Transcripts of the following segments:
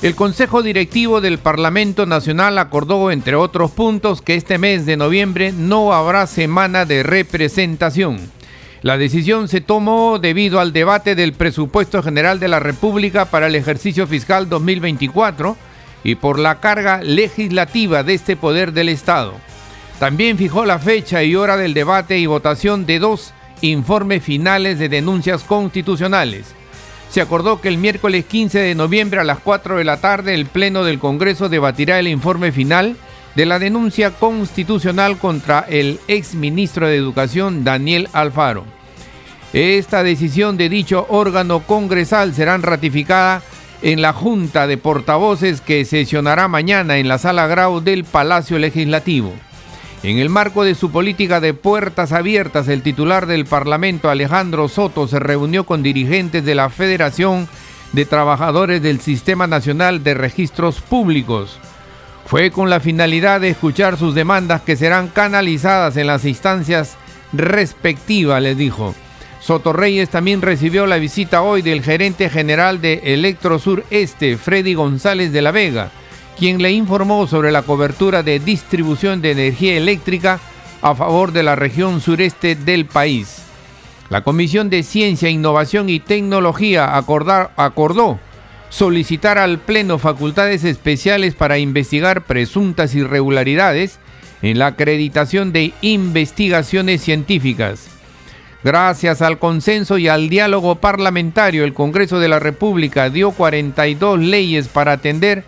El Consejo Directivo del Parlamento Nacional acordó, entre otros puntos, que este mes de noviembre no habrá semana de representación. La decisión se tomó debido al debate del presupuesto general de la República para el ejercicio fiscal 2024 y por la carga legislativa de este poder del Estado. También fijó la fecha y hora del debate y votación de dos informes finales de denuncias constitucionales se acordó que el miércoles 15 de noviembre a las 4 de la tarde el Pleno del Congreso debatirá el informe final de la denuncia constitucional contra el ex ministro de Educación Daniel Alfaro. Esta decisión de dicho órgano congresal será ratificada en la Junta de Portavoces que sesionará mañana en la Sala Grau del Palacio Legislativo. En el marco de su política de puertas abiertas, el titular del Parlamento, Alejandro Soto, se reunió con dirigentes de la Federación de Trabajadores del Sistema Nacional de Registros Públicos. Fue con la finalidad de escuchar sus demandas que serán canalizadas en las instancias respectivas, les dijo. Soto Reyes también recibió la visita hoy del gerente general de Electrosur Este, Freddy González de la Vega quien le informó sobre la cobertura de distribución de energía eléctrica a favor de la región sureste del país. La Comisión de Ciencia, Innovación y Tecnología acordó solicitar al Pleno facultades especiales para investigar presuntas irregularidades en la acreditación de investigaciones científicas. Gracias al consenso y al diálogo parlamentario, el Congreso de la República dio 42 leyes para atender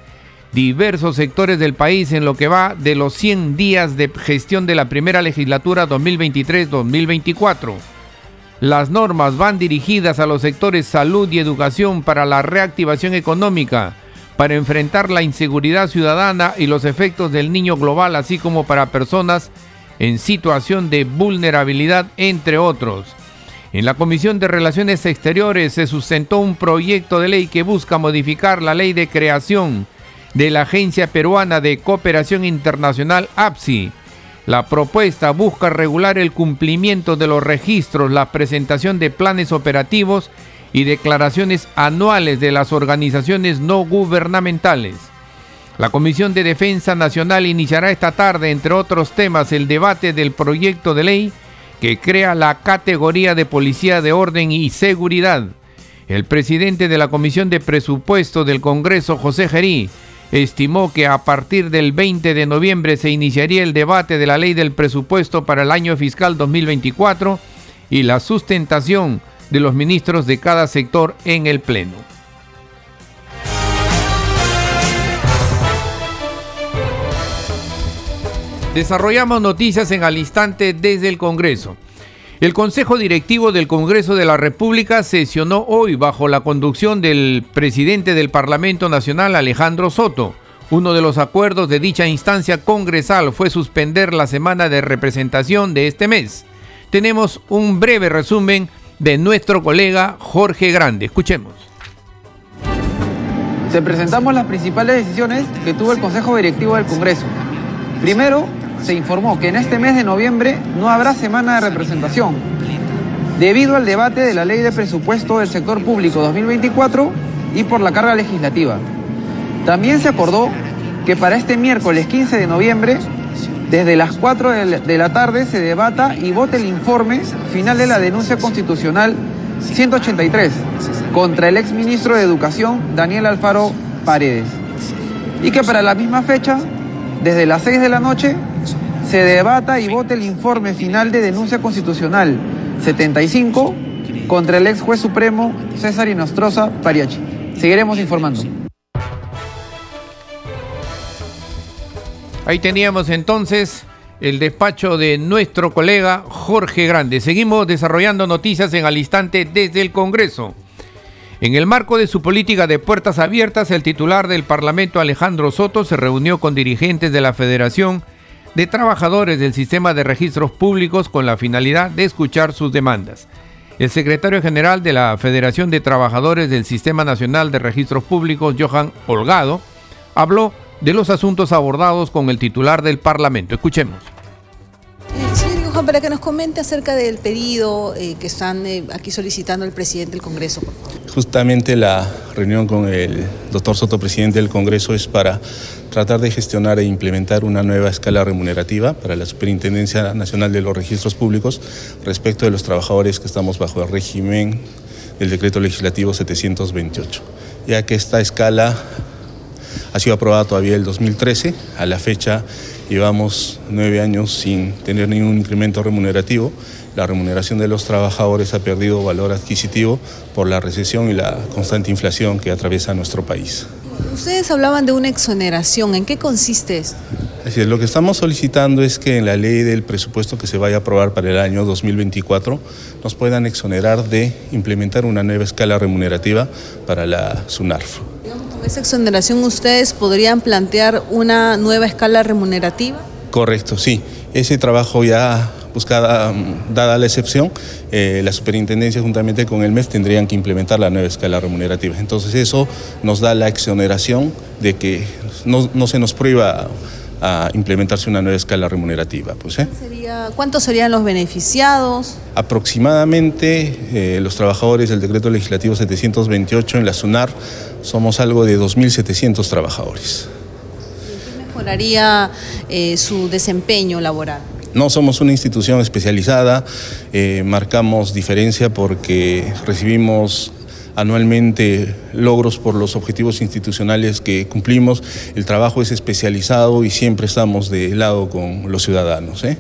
diversos sectores del país en lo que va de los 100 días de gestión de la primera legislatura 2023-2024. Las normas van dirigidas a los sectores salud y educación para la reactivación económica, para enfrentar la inseguridad ciudadana y los efectos del niño global, así como para personas en situación de vulnerabilidad, entre otros. En la Comisión de Relaciones Exteriores se sustentó un proyecto de ley que busca modificar la ley de creación de la Agencia Peruana de Cooperación Internacional APSI. La propuesta busca regular el cumplimiento de los registros, la presentación de planes operativos y declaraciones anuales de las organizaciones no gubernamentales. La Comisión de Defensa Nacional iniciará esta tarde, entre otros temas, el debate del proyecto de ley que crea la categoría de Policía de Orden y Seguridad. El presidente de la Comisión de Presupuesto del Congreso, José Gerí, estimó que a partir del 20 de noviembre se iniciaría el debate de la ley del presupuesto para el año fiscal 2024 y la sustentación de los ministros de cada sector en el Pleno. Desarrollamos noticias en al instante desde el Congreso. El Consejo Directivo del Congreso de la República sesionó hoy bajo la conducción del presidente del Parlamento Nacional, Alejandro Soto. Uno de los acuerdos de dicha instancia congresal fue suspender la semana de representación de este mes. Tenemos un breve resumen de nuestro colega Jorge Grande. Escuchemos. Se presentamos las principales decisiones que tuvo el Consejo Directivo del Congreso. Primero, se informó que en este mes de noviembre no habrá semana de representación, debido al debate de la ley de presupuesto del sector público 2024 y por la carga legislativa. También se acordó que para este miércoles 15 de noviembre, desde las 4 de la tarde, se debata y vote el informe final de la denuncia constitucional 183 contra el exministro de Educación Daniel Alfaro Paredes. Y que para la misma fecha, desde las 6 de la noche, se debata y vote el informe final de denuncia constitucional 75 contra el ex juez supremo César Inostroza Pariachi. Seguiremos informando. Ahí teníamos entonces el despacho de nuestro colega Jorge Grande. Seguimos desarrollando noticias en al instante desde el Congreso. En el marco de su política de puertas abiertas, el titular del Parlamento Alejandro Soto se reunió con dirigentes de la Federación de trabajadores del sistema de registros públicos con la finalidad de escuchar sus demandas. El secretario general de la Federación de Trabajadores del Sistema Nacional de Registros Públicos, Johan Holgado, habló de los asuntos abordados con el titular del Parlamento. Escuchemos. Juan, para que nos comente acerca del pedido eh, que están eh, aquí solicitando el presidente del Congreso. Justamente la reunión con el doctor Soto, presidente del Congreso, es para tratar de gestionar e implementar una nueva escala remunerativa para la Superintendencia Nacional de los Registros Públicos respecto de los trabajadores que estamos bajo el régimen del decreto legislativo 728, ya que esta escala ha sido aprobada todavía el 2013, a la fecha llevamos nueve años sin tener ningún incremento remunerativo, la remuneración de los trabajadores ha perdido valor adquisitivo por la recesión y la constante inflación que atraviesa nuestro país. Ustedes hablaban de una exoneración, ¿en qué consiste esto? Así es, lo que estamos solicitando es que en la ley del presupuesto que se vaya a aprobar para el año 2024 nos puedan exonerar de implementar una nueva escala remunerativa para la SUNARF. Con esa exoneración ustedes podrían plantear una nueva escala remunerativa. Correcto, sí. Ese trabajo ya buscada, mm, dada la excepción, eh, la superintendencia juntamente con el MEF tendrían que implementar la nueva escala remunerativa. Entonces eso nos da la exoneración de que no, se nos prohíba a implementarse una nueva escala remunerativa. Pues, ¿eh? ¿Cuántos serían los beneficiados? Aproximadamente eh, los trabajadores del decreto legislativo 728 en la SUNAR somos algo de 2.700 trabajadores. ¿Qué mejoraría su desempeño laboral? No somos una institución especializada, eh, marcamos diferencia porque recibimos anualmente logros por los objetivos institucionales que cumplimos. El trabajo es especializado y siempre estamos de lado con los ciudadanos. ¿eh?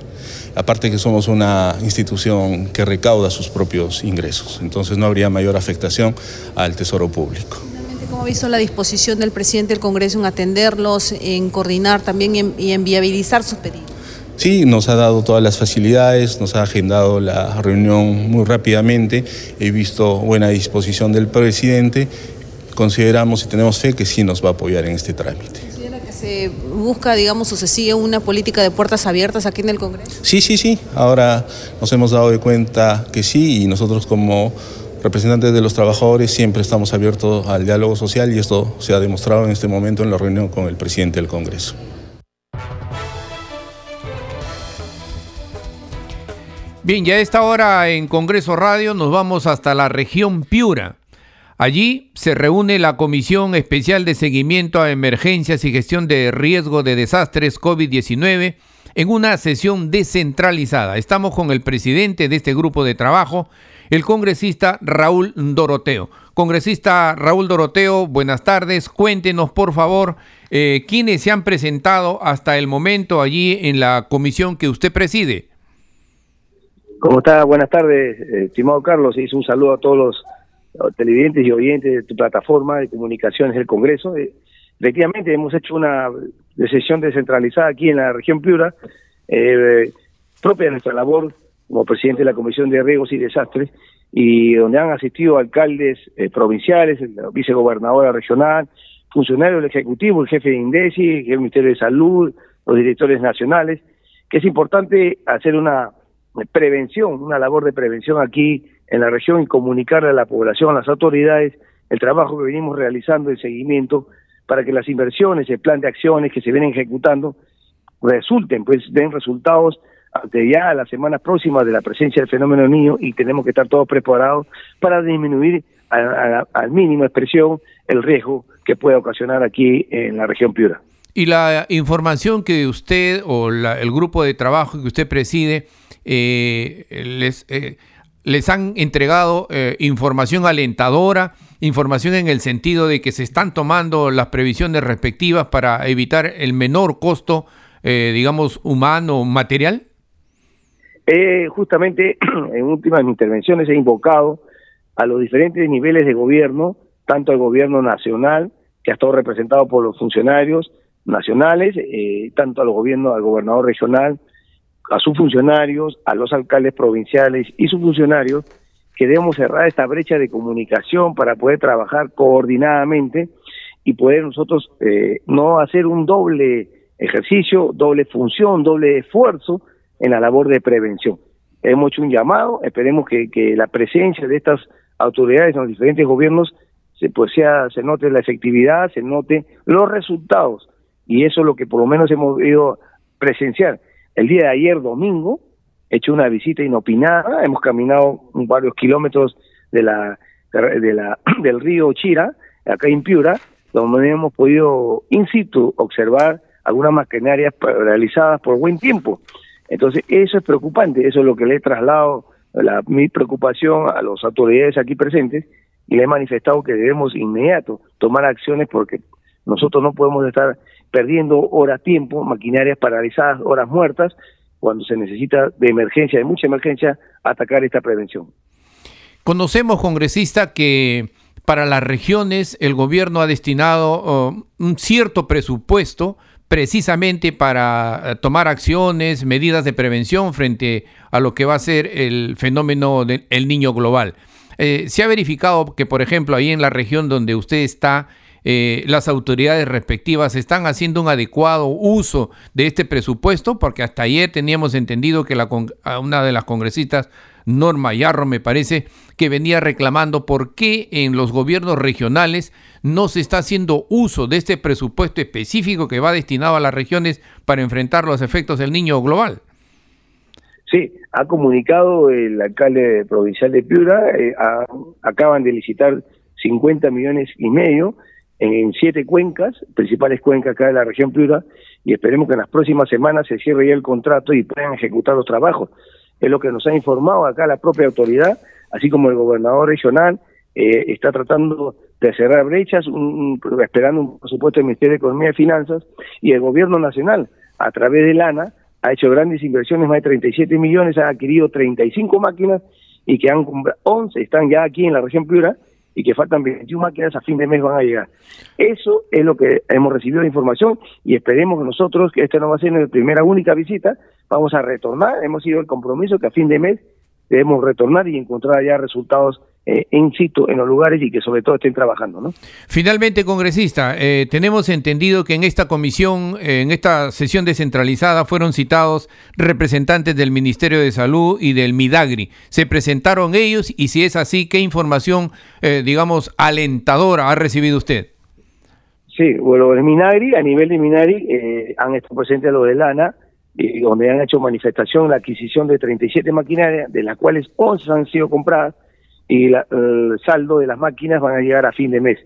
Aparte que somos una institución que recauda sus propios ingresos, entonces no habría mayor afectación al tesoro público. ¿Cómo ha visto la disposición del presidente del Congreso en atenderlos, en coordinar también y en viabilizar sus pedidos? Sí, nos ha dado todas las facilidades, nos ha agendado la reunión muy rápidamente, he visto buena disposición del presidente, consideramos y tenemos fe que sí nos va a apoyar en este trámite. ¿Considera que se busca, digamos, o se sigue una política de puertas abiertas aquí en el Congreso? Sí, sí, sí, ahora nos hemos dado de cuenta que sí y nosotros como representantes de los trabajadores siempre estamos abiertos al diálogo social y esto se ha demostrado en este momento en la reunión con el presidente del Congreso. Bien, ya a esta hora en Congreso Radio nos vamos hasta la región Piura. Allí se reúne la Comisión Especial de Seguimiento a Emergencias y Gestión de Riesgo de Desastres COVID-19 en una sesión descentralizada. Estamos con el presidente de este grupo de trabajo, el congresista Raúl Doroteo. Congresista Raúl Doroteo, buenas tardes. Cuéntenos, por favor, eh, quiénes se han presentado hasta el momento allí en la comisión que usted preside. ¿Cómo está? Buenas tardes, eh, estimado Carlos. Hizo un saludo a todos los televidentes y oyentes de tu plataforma de comunicaciones del Congreso. Eh, efectivamente, hemos hecho una sesión descentralizada aquí en la región Piura, eh, propia de nuestra labor como presidente de la Comisión de Riegos y Desastres, y donde han asistido alcaldes provinciales, la vicegobernadora regional, funcionarios del Ejecutivo, el jefe de INDECI, el jefe Ministerio de Salud, los directores nacionales, que es importante hacer una prevención, una labor de prevención aquí en la región y comunicarle a la población, a las autoridades, el trabajo que venimos realizando, el seguimiento, para que las inversiones, el plan de acciones que se vienen ejecutando, resulten, pues den resultados ante ya las semanas próximas de la presencia del fenómeno niño y tenemos que estar todos preparados para disminuir al mínimo expresión el riesgo que pueda ocasionar aquí en la región Piura. Y la información que usted o el grupo de trabajo que usted preside eh, les, eh, les han entregado eh, información alentadora, información en el sentido de que se están tomando las previsiones respectivas para evitar el menor costo, digamos, humano, material? Justamente, en últimas intervenciones he invocado a los diferentes niveles de gobierno, tanto al gobierno nacional, que ha estado representado por los funcionarios nacionales, tanto al gobierno, al gobernador regional, a sus funcionarios, a los alcaldes provinciales y sus funcionarios, que debemos cerrar esta brecha de comunicación para poder trabajar coordinadamente y poder nosotros eh, no hacer un doble ejercicio, doble función, doble esfuerzo en la labor de prevención. Hemos hecho un llamado, esperemos que, que la presencia de estas autoridades en los diferentes gobiernos se, pues sea, se note la efectividad, se note los resultados. Y eso es lo que por lo menos hemos ido presenciar. El día de ayer, domingo, he hecho una visita inopinada, hemos caminado varios kilómetros de la, de la, del río Chira, acá en Piura, donde hemos podido in situ observar algunas maquinarias realizadas por buen tiempo. Entonces, eso es preocupante, eso es lo que le he trasladado la, mi preocupación a las autoridades aquí presentes y le he manifestado que debemos inmediato tomar acciones porque nosotros no podemos estar perdiendo horas tiempo, maquinarias paralizadas, horas muertas, cuando se necesita de emergencia, de mucha emergencia, atacar esta prevención. Conocemos, congresista, que para las regiones el gobierno ha destinado oh, un cierto presupuesto precisamente para eh, tomar acciones, medidas de prevención frente a lo que va a ser el fenómeno del niño global. Eh, se ha verificado que, por ejemplo, ahí en la región donde usted está, eh, las autoridades respectivas están haciendo un adecuado uso de este presupuesto, porque hasta ayer teníamos entendido que una de las congresistas, Norma Yarro, me parece, que venía reclamando por qué en los gobiernos regionales no se está haciendo uso de este presupuesto específico que va destinado a las regiones para enfrentar los efectos del niño global. Sí, ha comunicado el alcalde provincial de Piura, eh, acaban de licitar 50 millones y medio en siete cuencas, principales cuencas acá de la región Piura, y esperemos que en las próximas semanas se cierre ya el contrato y puedan ejecutar los trabajos. Es lo que nos ha informado acá la propia autoridad, así como el gobernador regional, eh, está tratando de cerrar brechas, esperando un presupuesto del Ministerio de Economía y Finanzas, y el gobierno nacional, a través del ANA, ha hecho grandes inversiones, más de 37 millones, ha adquirido 35 máquinas y que han comprado 11 están ya aquí en la región Piura, y que faltan 21 máquinas a fin de mes van a llegar. Eso es lo que hemos recibido de información y esperemos nosotros, que esta no va a ser nuestra primera única visita, vamos a retornar, hemos sido el compromiso que a fin de mes debemos retornar y encontrar ya resultados eh, in situ en los lugares y que sobre todo estén trabajando. ¿no? Finalmente, congresista, eh, tenemos entendido que en esta comisión, en esta sesión descentralizada, fueron citados representantes del Ministerio de Salud y del MIDAGRI. ¿Se presentaron ellos? Y si es así, ¿qué información, eh, digamos, alentadora ha recibido usted? Sí, bueno, el MINAGRI, a nivel de MINAGRI, eh, han estado presentes los de LANA, donde han hecho manifestación la adquisición de 37 maquinarias, de las cuales 11 han sido compradas, y el saldo de las máquinas van a llegar a fin de mes.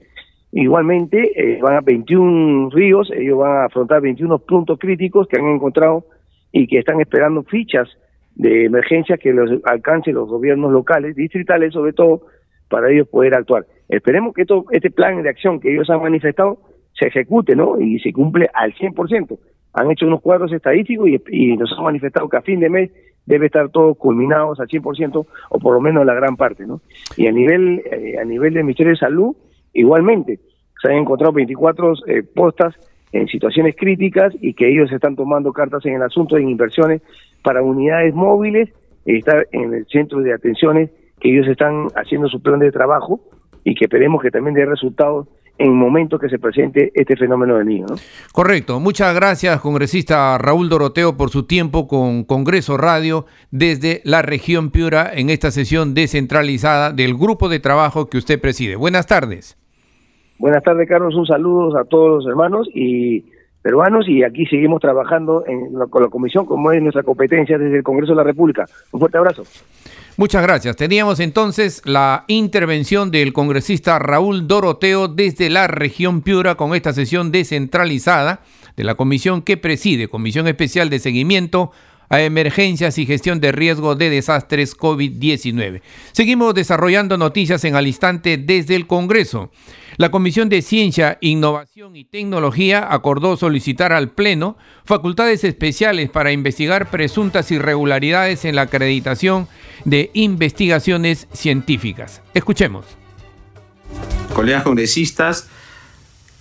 Igualmente, eh, van a 21 ríos, ellos van a afrontar 21 puntos críticos que han encontrado y que están esperando fichas de emergencia que los alcancen los gobiernos locales, distritales sobre todo, para ellos poder actuar. Esperemos que esto, este plan de acción que ellos han manifestado se ejecute, ¿no? Y se cumple al 100%. Han hecho unos cuadros estadísticos y nos han manifestado que a fin de mes debe estar todo culminados al 100% o por lo menos la gran parte, ¿no? Y a nivel eh, a nivel del Ministerio de Salud, igualmente, se han encontrado 24 eh, postas en situaciones críticas y que ellos están tomando cartas en el asunto de inversiones para unidades móviles, estar en el centro de atenciones que ellos están haciendo su plan de trabajo y que esperemos que también dé resultados en el momento que se presente este fenómeno del niño. ¿no? Correcto. Muchas gracias, congresista Raúl Doroteo, por su tiempo con Congreso Radio desde la región Piura en esta sesión descentralizada del grupo de trabajo que usted preside. Buenas tardes. Buenas tardes, Carlos. Un saludo a todos los hermanos y peruanos y aquí seguimos trabajando en con la comisión como es nuestra competencia desde el Congreso de la República. Un fuerte abrazo. Muchas gracias. Teníamos entonces la intervención del congresista Raúl Doroteo desde la región Piura con esta sesión descentralizada de la comisión que preside, Comisión Especial de Seguimiento a Emergencias y Gestión de Riesgo de Desastres COVID-19. Seguimos desarrollando noticias en al instante desde el Congreso. La Comisión de Ciencia, Innovación y Tecnología acordó solicitar al Pleno facultades especiales para investigar presuntas irregularidades en la acreditación de investigaciones científicas. Escuchemos. Colegas congresistas,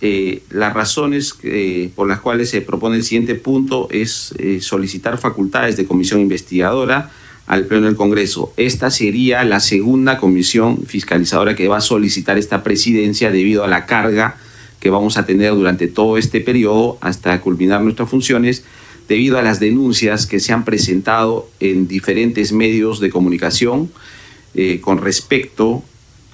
eh, las razones eh, por las cuales se propone el siguiente punto es eh, solicitar facultades de comisión investigadora al Pleno del Congreso. Esta sería la segunda comisión fiscalizadora que va a solicitar esta presidencia debido a la carga que vamos a tener durante todo este periodo hasta culminar nuestras funciones debido a las denuncias que se han presentado en diferentes medios de comunicación con respecto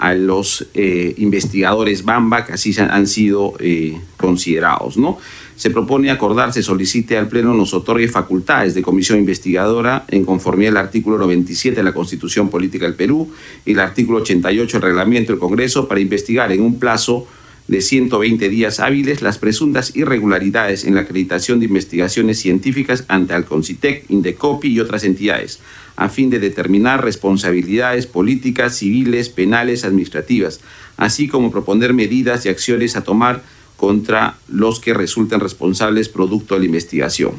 a los eh, investigadores Bamba, que así han sido eh, considerados. ¿no? Se propone acordar, se solicite al Pleno nos otorgue facultades de comisión investigadora en conformidad al artículo 97 de la Constitución Política del Perú y el artículo 88 del reglamento del Congreso para investigar en un plazo de 120 días hábiles las presuntas irregularidades en la acreditación de investigaciones científicas ante Alconcitec, Indecopi y otras entidades, a fin de determinar responsabilidades políticas, civiles, penales, administrativas, así como proponer medidas y acciones a tomar contra los que resulten responsables producto de la investigación.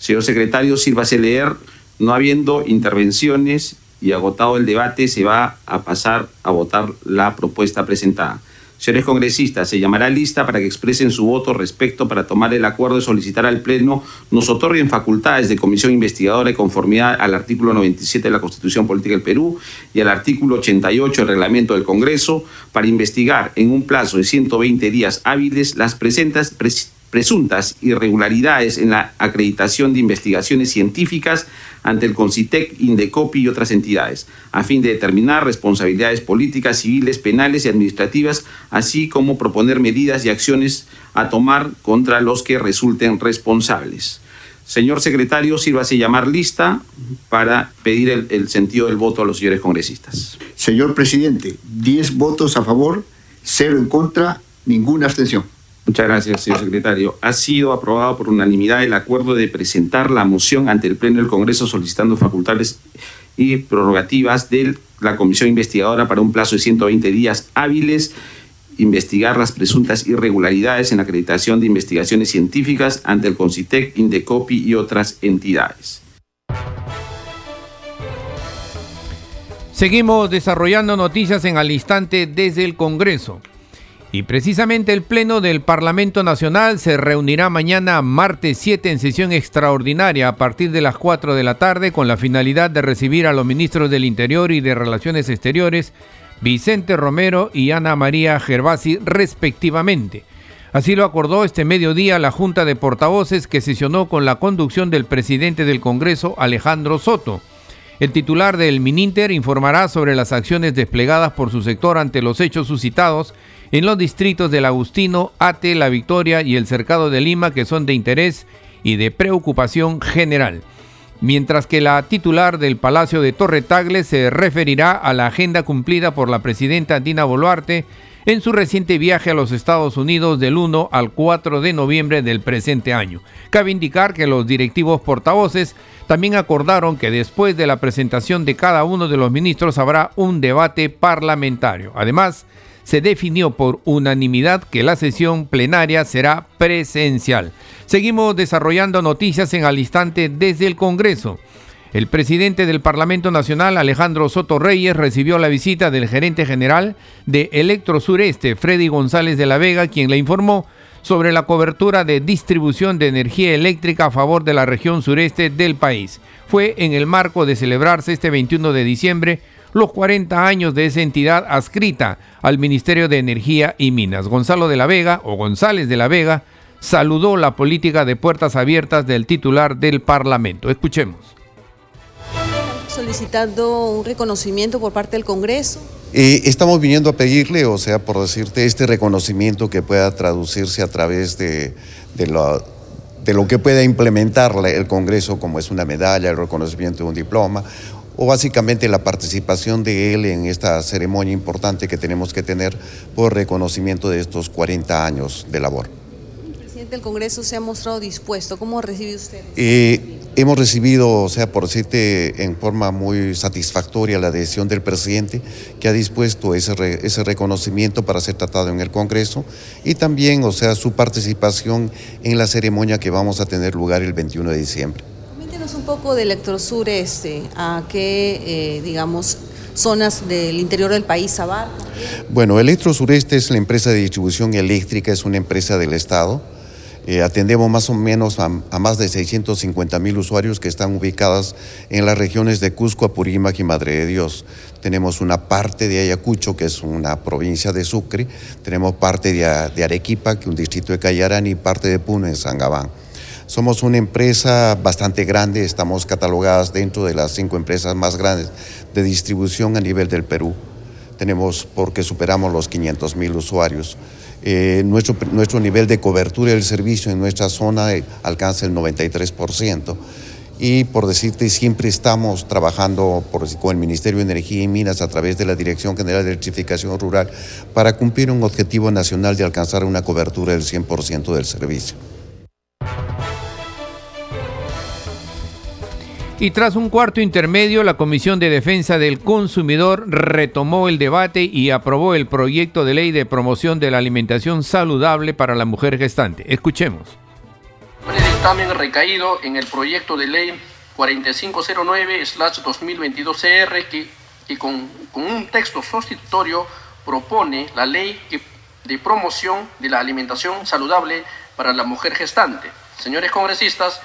Señor secretario, sírvase leer, no habiendo intervenciones y agotado el debate, se va a pasar a votar la propuesta presentada. Señores congresistas, se llamará lista para que expresen su voto respecto para tomar el acuerdo de solicitar al Pleno nos otorguen facultades de comisión investigadora de conformidad al artículo 97 de la Constitución Política del Perú y al artículo 88 del reglamento del Congreso para investigar en un plazo de 120 días hábiles las presentas presuntas irregularidades en la acreditación de investigaciones científicas ante el CONCITEC, INDECOPI y otras entidades, a fin de determinar responsabilidades políticas, civiles, penales y administrativas, así como proponer medidas y acciones a tomar contra los que resulten responsables. Señor secretario, sírvase llamar lista para pedir el, sentido del voto a los señores congresistas. Señor presidente, 10 votos a favor, 0 en contra, ninguna abstención. Muchas gracias, señor secretario. Ha sido aprobado por unanimidad el acuerdo de presentar la moción ante el Pleno del Congreso solicitando facultades y prerrogativas de la Comisión Investigadora para un plazo de 120 días hábiles investigar las presuntas irregularidades en la acreditación de investigaciones científicas ante el CONCITEC, INDECOPI y otras entidades. Seguimos desarrollando noticias en al instante desde el Congreso. Y precisamente el Pleno del Parlamento Nacional se reunirá mañana martes 7 en sesión extraordinaria a partir de las 4 de la tarde con la finalidad de recibir a los ministros del Interior y de Relaciones Exteriores, Vicente Romero y Ana María Gervasi respectivamente. Así lo acordó este mediodía la Junta de Portavoces que sesionó con la conducción del presidente del Congreso, Alejandro Soto. El titular del Mininter informará sobre las acciones desplegadas por su sector ante los hechos suscitados en los distritos del Agustino, Ate, La Victoria y el Cercado de Lima que son de interés y de preocupación general. Mientras que la titular del Palacio de Torre Tagle se referirá a la agenda cumplida por la presidenta Dina Boluarte en su reciente viaje a los Estados Unidos del 1 al 4 de noviembre del presente año. Cabe indicar que los directivos portavoces también acordaron que después de la presentación de cada uno de los ministros habrá un debate parlamentario. Además, se definió por unanimidad que la sesión plenaria será presencial. Seguimos desarrollando noticias en al instante desde el Congreso. El presidente del Parlamento Nacional, Alejandro Soto Reyes, recibió la visita del gerente general de Electro Sureste, Freddy González de la Vega, quien le informó sobre la cobertura de distribución de energía eléctrica a favor de la región sureste del país. Fue en el marco de celebrarse este 21 de diciembre los 40 años de esa entidad adscrita al Ministerio de Energía y Minas. Gonzalo de la Vega o González de la Vega saludó la política de puertas abiertas del titular del Parlamento. Escuchemos. Solicitando un reconocimiento por parte del Congreso. Eh, estamos viniendo a pedirle, o sea, por decirte, este reconocimiento que pueda traducirse a través de, de, lo, de lo que pueda implementar el Congreso, como es una medalla, el reconocimiento de un diploma, o básicamente la participación de él en esta ceremonia importante que tenemos que tener por reconocimiento de estos 40 años de labor. Del Congreso se ha mostrado dispuesto. ¿Cómo recibe usted? Eh, hemos recibido, o sea, por decirte, en forma muy satisfactoria la decisión del presidente que ha dispuesto ese, ese reconocimiento para ser tratado en el Congreso y también, o sea, su participación en la ceremonia que vamos a tener lugar el 21 de diciembre un poco de Electrosureste, a qué, eh, digamos, zonas del interior del país abarca. Bueno, Electrosureste es la empresa de distribución eléctrica, es una empresa del Estado. Eh, atendemos más o menos a, más de 650 mil usuarios que están ubicadas en las regiones de Cusco, Apurímac y Madre de Dios. Tenemos una parte de Ayacucho, que es una provincia de Sucre, tenemos parte de, Arequipa, que es un distrito de Cayarán, y parte de Puno, en Sangabán. Somos una empresa bastante grande, estamos catalogadas dentro de las cinco empresas más grandes de distribución a nivel del Perú. Tenemos, porque superamos los 500 mil usuarios. Eh, nuestro, nuestro nivel de cobertura del servicio en nuestra zona eh, alcanza el 93%. Y por decirte, siempre estamos trabajando con el Ministerio de Energía y Minas a través de la Dirección General de Electrificación Rural para cumplir un objetivo nacional de alcanzar una cobertura del 100% del servicio. Y tras un cuarto intermedio, la Comisión de Defensa del Consumidor retomó el debate y aprobó el proyecto de ley de promoción de la alimentación saludable para la mujer gestante. Escuchemos. El dictamen recaído en el proyecto de ley 4509-2022-CR que, con, con, un texto sustitutorio propone la ley de promoción de la alimentación saludable para la mujer gestante. Señores congresistas,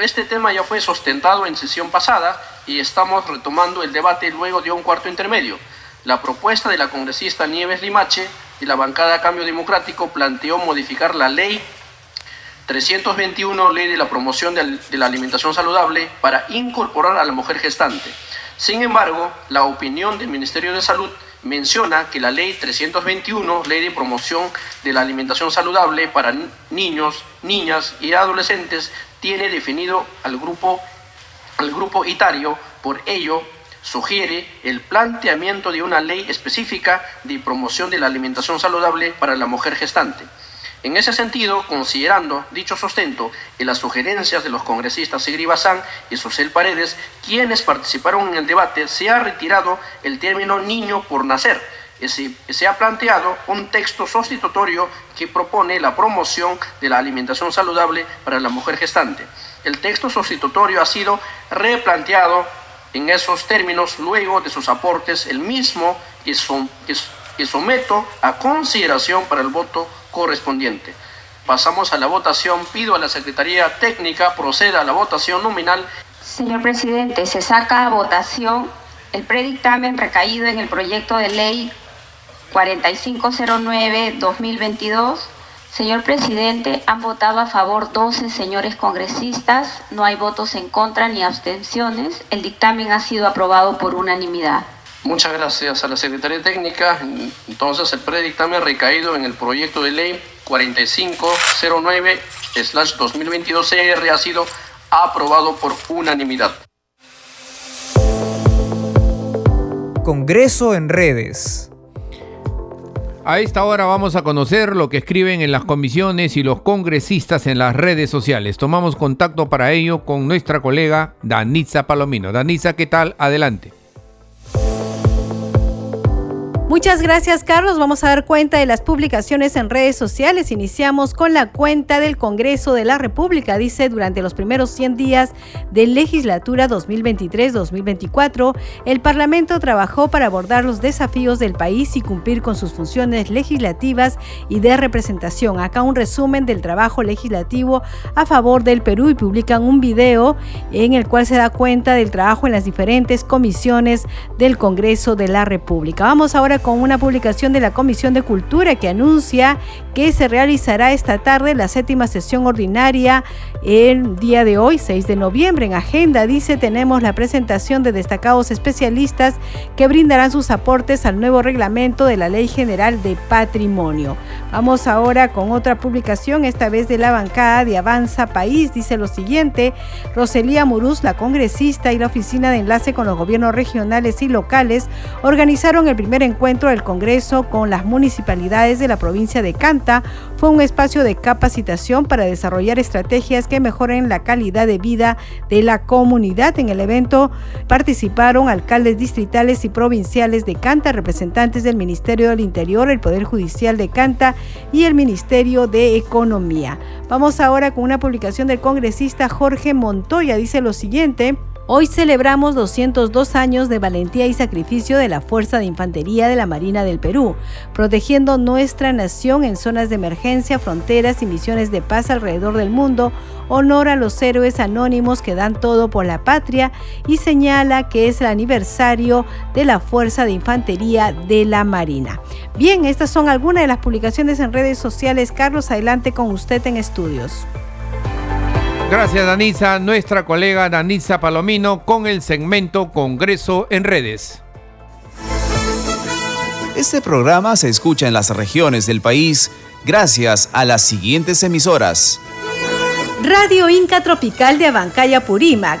este tema ya fue sustentado en sesión pasada y estamos retomando el debate luego de un cuarto intermedio. La propuesta de la congresista Nieves Limache y la bancada Cambio Democrático planteó modificar la ley 321, ley de la promoción de la alimentación saludable, para incorporar a la mujer gestante. Sin embargo, la opinión del Ministerio de Salud menciona que la ley 321, ley de promoción de la alimentación saludable para niños, niñas y adolescentes, tiene definido al grupo, al grupo itario, por ello sugiere el planteamiento de una ley específica de promoción de la alimentación saludable para la mujer gestante. En ese sentido, considerando dicho sustento y las sugerencias de los congresistas Sigri Bazán y Susel Paredes, quienes participaron en el debate, se ha retirado el término niño por nacer, se ha planteado un texto sustitutorio que propone la promoción de la alimentación saludable para la mujer gestante. El texto sustitutorio ha sido replanteado en esos términos luego de sus aportes, el mismo que someto a consideración para el voto correspondiente. Pasamos a la votación. Pido a la Secretaría Técnica proceda a la votación nominal. Señor presidente, se saca a votación el predictamen recaído en el proyecto de ley 4509-2022. Señor presidente, han votado a favor 12 señores congresistas, no hay votos en contra ni abstenciones. El dictamen ha sido aprobado por unanimidad. Muchas gracias a la Secretaría Técnica. Entonces, el predictamen recaído en el proyecto de ley 4509-2022-CR ha sido aprobado por unanimidad. Congreso en redes. A esta hora vamos a conocer lo que escriben en las comisiones y los congresistas en las redes sociales. Tomamos contacto para ello con nuestra colega Danitza Palomino. Danitza, ¿qué tal? Adelante. Muchas gracias Carlos. Vamos a dar cuenta de las publicaciones en redes sociales. Iniciamos con la cuenta del Congreso de la República. Dice, durante los primeros 100 días de legislatura 2023-2024, el Parlamento trabajó para abordar los desafíos del país y cumplir con sus funciones legislativas y de representación. Acá un resumen del trabajo legislativo a favor del Perú y publican un video en el cual se da cuenta del trabajo en las diferentes comisiones del Congreso de la República. Vamos ahora con una publicación de la Comisión de Cultura que anuncia que se realizará esta tarde la séptima sesión ordinaria el día de hoy, 6 de noviembre. En agenda dice tenemos la presentación de destacados especialistas que brindarán sus aportes al nuevo reglamento de la Ley General de Patrimonio. Vamos ahora con otra publicación, esta vez de la bancada de Avanza País. Dice lo siguiente, Roselía Muruz, la congresista y la Oficina de Enlace con los Gobiernos Regionales y Locales organizaron el primer encuentro encuentro del Congreso con las municipalidades de la provincia de Canta fue un espacio de capacitación para desarrollar estrategias que mejoren la calidad de vida de la comunidad. En el evento participaron alcaldes distritales y provinciales de Canta, representantes del Ministerio del Interior, el Poder Judicial de Canta y el Ministerio de Economía. Vamos ahora con una publicación del congresista Jorge Montoya. Dice lo siguiente. Hoy celebramos 202 años de valentía y sacrificio de la Fuerza de Infantería de la Marina del Perú, protegiendo nuestra nación en zonas de emergencia, fronteras y misiones de paz alrededor del mundo. Honor a los héroes anónimos que dan todo por la patria y señala que es el aniversario de la Fuerza de Infantería de la Marina. Bien, estas son algunas de las publicaciones en redes sociales. Carlos, adelante con usted en estudios. Gracias, Danisa. Nuestra colega Danisa Palomino con el segmento Congreso en Redes. Este programa se escucha en las regiones del país gracias a las siguientes emisoras. Radio Inca Tropical de Abancaya Purímac,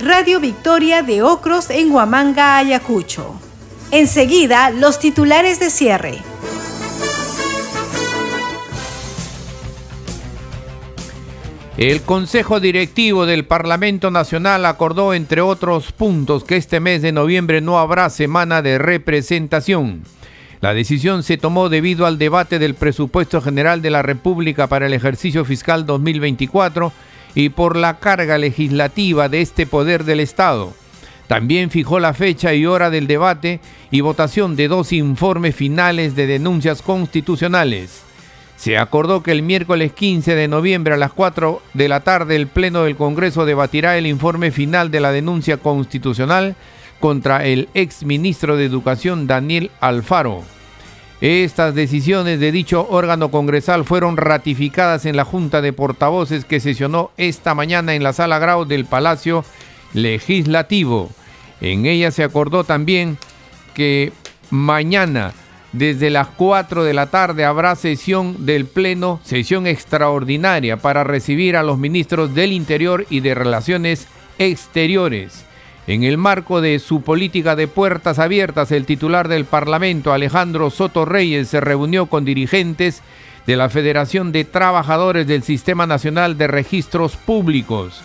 Radio Victoria de Ocros en Huamanga, Ayacucho. Enseguida, los titulares de cierre. El Consejo Directivo del Parlamento Nacional acordó, entre otros puntos, que este mes de noviembre no habrá semana de representación. La decisión se tomó debido al debate del presupuesto general de la República para el ejercicio fiscal 2024 y por la carga legislativa de este poder del Estado. También fijó la fecha y hora del debate y votación de dos informes finales de denuncias constitucionales. Se acordó que el miércoles 15 de noviembre a las 4 de la tarde el Pleno del Congreso debatirá el informe final de la denuncia constitucional contra el ex ministro de Educación Daniel Alfaro. Estas decisiones de dicho órgano congresal fueron ratificadas en la Junta de Portavoces que sesionó esta mañana en la Sala Grau del Palacio Legislativo. En ella se acordó también que mañana desde las 4 de la tarde habrá sesión del Pleno, sesión extraordinaria para recibir a los ministros del Interior y de Relaciones Exteriores. En el marco de su política de puertas abiertas, el titular del Parlamento, Alejandro Soto Reyes, se reunió con dirigentes de la Federación de Trabajadores del Sistema Nacional de Registros Públicos.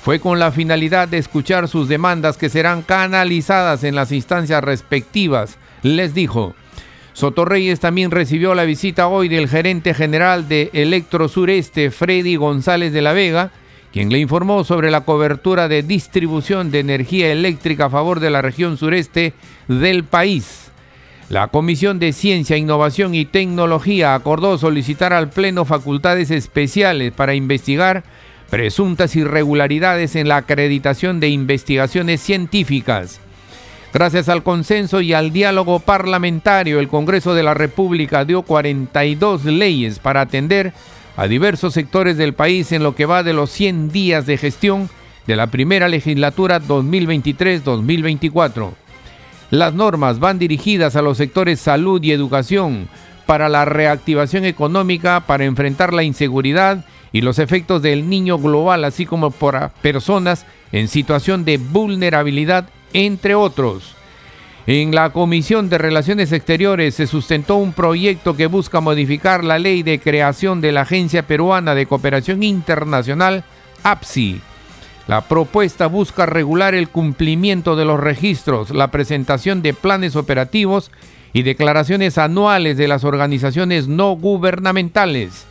Fue con la finalidad de escuchar sus demandas que serán canalizadas en las instancias respectivas. Les dijo, Sotorreyes también recibió la visita hoy del gerente general de Electro Sureste, Freddy González de la Vega, quien le informó sobre la cobertura de distribución de energía eléctrica a favor de la región sureste del país. La Comisión de Ciencia, Innovación y Tecnología acordó solicitar al Pleno facultades especiales para investigar presuntas irregularidades en la acreditación de investigaciones científicas. Gracias al consenso y al diálogo parlamentario, el Congreso de la República dio 42 leyes para atender a diversos sectores del país en lo que va de los 100 días de gestión de la primera legislatura 2023-2024. Las normas van dirigidas a los sectores salud y educación para la reactivación económica, para enfrentar la inseguridad y los efectos del niño global, así como para personas en situación de vulnerabilidad entre otros. En la Comisión de Relaciones Exteriores se sustentó un proyecto que busca modificar la ley de creación de la Agencia Peruana de Cooperación Internacional, APSI. La propuesta busca regular el cumplimiento de los registros, la presentación de planes operativos y declaraciones anuales de las organizaciones no gubernamentales.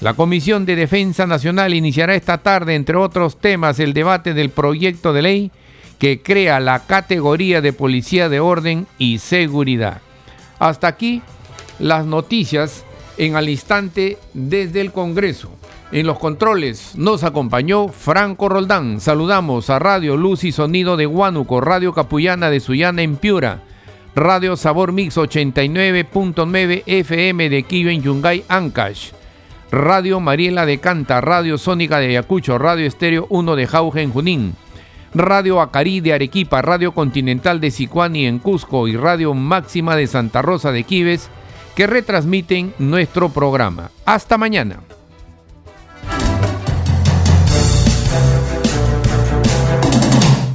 La Comisión de Defensa Nacional iniciará esta tarde, entre otros temas, el debate del proyecto de ley que crea la categoría de policía de orden y seguridad. Hasta aquí las noticias en al instante desde el Congreso. En los controles nos acompañó Franco Roldán. Saludamos a Radio Luz y Sonido de Huánuco, Radio Capullana de Sullana en Piura, Radio Sabor Mix 89.9 FM de Quillo en Yungay, Ancash, Radio Mariela de Canta, Radio Sónica de Ayacucho, Radio Estéreo 1 de Jauja en Junín, Radio Acari de Arequipa, Radio Continental de Sicuani en Cusco y Radio Máxima de Santa Rosa de Quives, que retransmiten nuestro programa. Hasta mañana.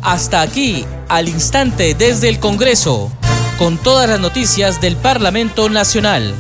Hasta aquí al instante desde el Congreso, con todas las noticias del Parlamento Nacional.